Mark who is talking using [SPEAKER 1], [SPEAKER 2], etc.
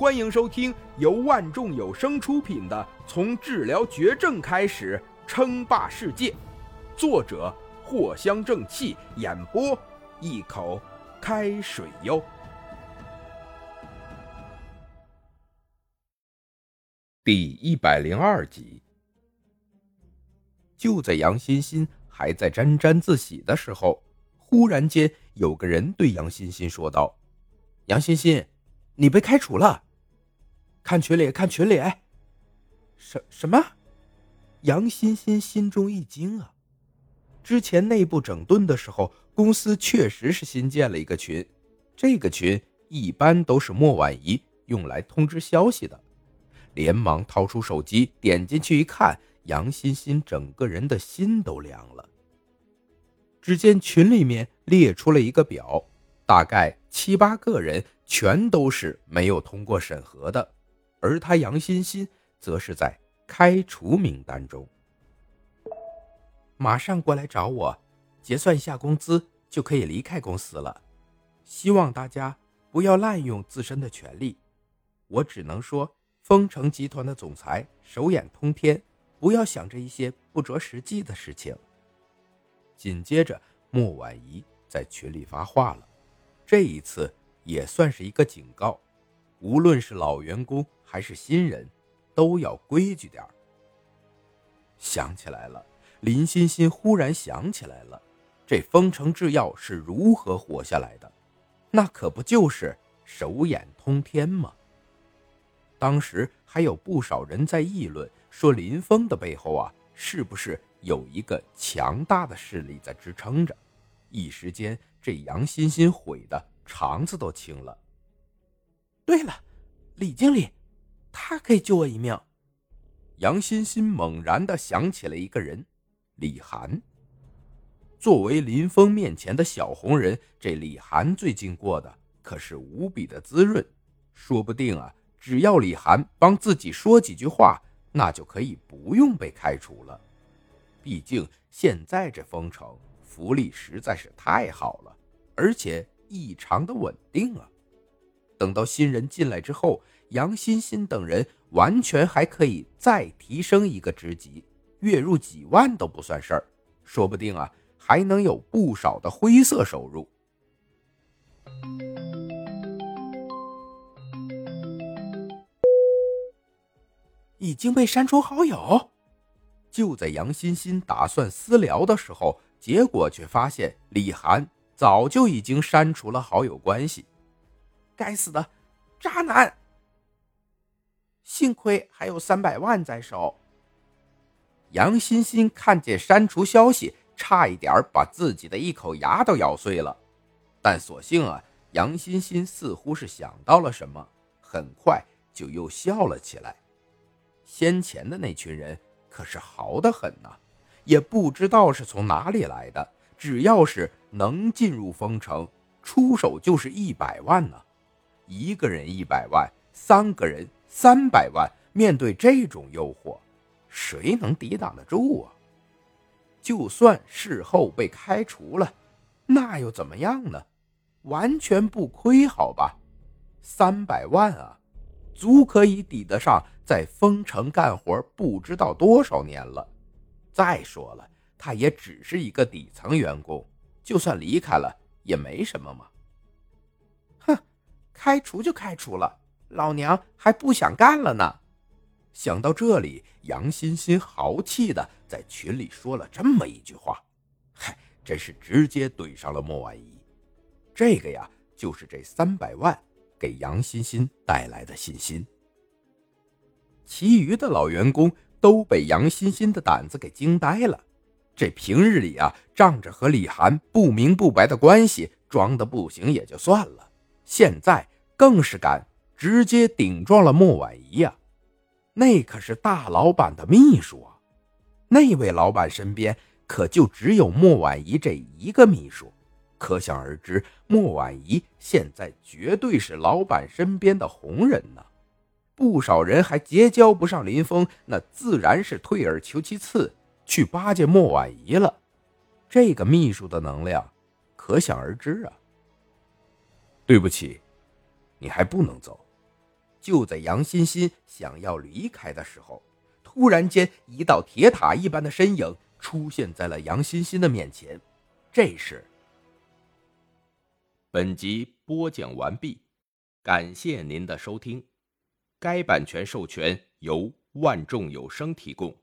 [SPEAKER 1] 欢迎收听由万众有声出品的《从治疗绝症开始称霸世界》，作者藿香正气，演播一口开水哟。第一百零二集，就在杨欣欣还在沾沾自喜的时候，忽然间有个人对杨欣欣说道：“杨欣欣。”你被开除了，看群里，看群里。什什么？杨欣欣心中一惊啊！之前内部整顿的时候，公司确实是新建了一个群，这个群一般都是莫婉仪用来通知消息的。连忙掏出手机，点进去一看，杨欣欣整个人的心都凉了。只见群里面列出了一个表，大概七八个人。全都是没有通过审核的，而他杨欣欣则是在开除名单中。马上过来找我，结算一下工资就可以离开公司了。希望大家不要滥用自身的权利。我只能说，丰城集团的总裁手眼通天，不要想着一些不着实际的事情。紧接着，莫婉仪在群里发话了，这一次。也算是一个警告，无论是老员工还是新人，都要规矩点想起来了，林欣欣忽然想起来了，这丰城制药是如何活下来的？那可不就是手眼通天吗？当时还有不少人在议论，说林峰的背后啊，是不是有一个强大的势力在支撑着？一时间，这杨欣欣悔的。肠子都青了。对了，李经理，他可以救我一命。杨欣欣猛然的想起了一个人，李涵。作为林峰面前的小红人，这李涵最近过得可是无比的滋润。说不定啊，只要李涵帮自己说几句话，那就可以不用被开除了。毕竟现在这封城福利实在是太好了，而且。异常的稳定啊！等到新人进来之后，杨欣欣等人完全还可以再提升一个职级，月入几万都不算事儿，说不定啊还能有不少的灰色收入。已经被删除好友，就在杨欣欣打算私聊的时候，结果却发现李涵。早就已经删除了好友关系，该死的渣男！幸亏还有三百万在手。杨欣欣看见删除消息，差一点把自己的一口牙都咬碎了。但所幸啊，杨欣欣似乎是想到了什么，很快就又笑了起来。先前的那群人可是豪得很呐，也不知道是从哪里来的。只要是能进入封城，出手就是一百万呢。一个人一百万，三个人三百万。面对这种诱惑，谁能抵挡得住啊？就算事后被开除了，那又怎么样呢？完全不亏，好吧？三百万啊，足可以抵得上在丰城干活不知道多少年了。再说了。他也只是一个底层员工，就算离开了也没什么嘛。开除就开除了，老娘还不想干了呢。想到这里，杨欣欣豪气的在群里说了这么一句话：“嗨，真是直接怼上了莫婉仪。”这个呀，就是这三百万给杨欣欣带来的信心。其余的老员工都被杨欣欣的胆子给惊呆了。这平日里啊，仗着和李涵不明不白的关系，装的不行也就算了，现在更是敢直接顶撞了莫婉仪呀！那可是大老板的秘书啊，那位老板身边可就只有莫婉仪这一个秘书，可想而知，莫婉仪现在绝对是老板身边的红人呢。不少人还结交不上林峰，那自然是退而求其次。去巴结莫婉仪了，这个秘书的能量可想而知啊。对不起，你还不能走。就在杨欣欣想要离开的时候，突然间一道铁塔一般的身影出现在了杨欣欣的面前。这时，本集播讲完毕，感谢您的收听。该版权授权由万众有声提供。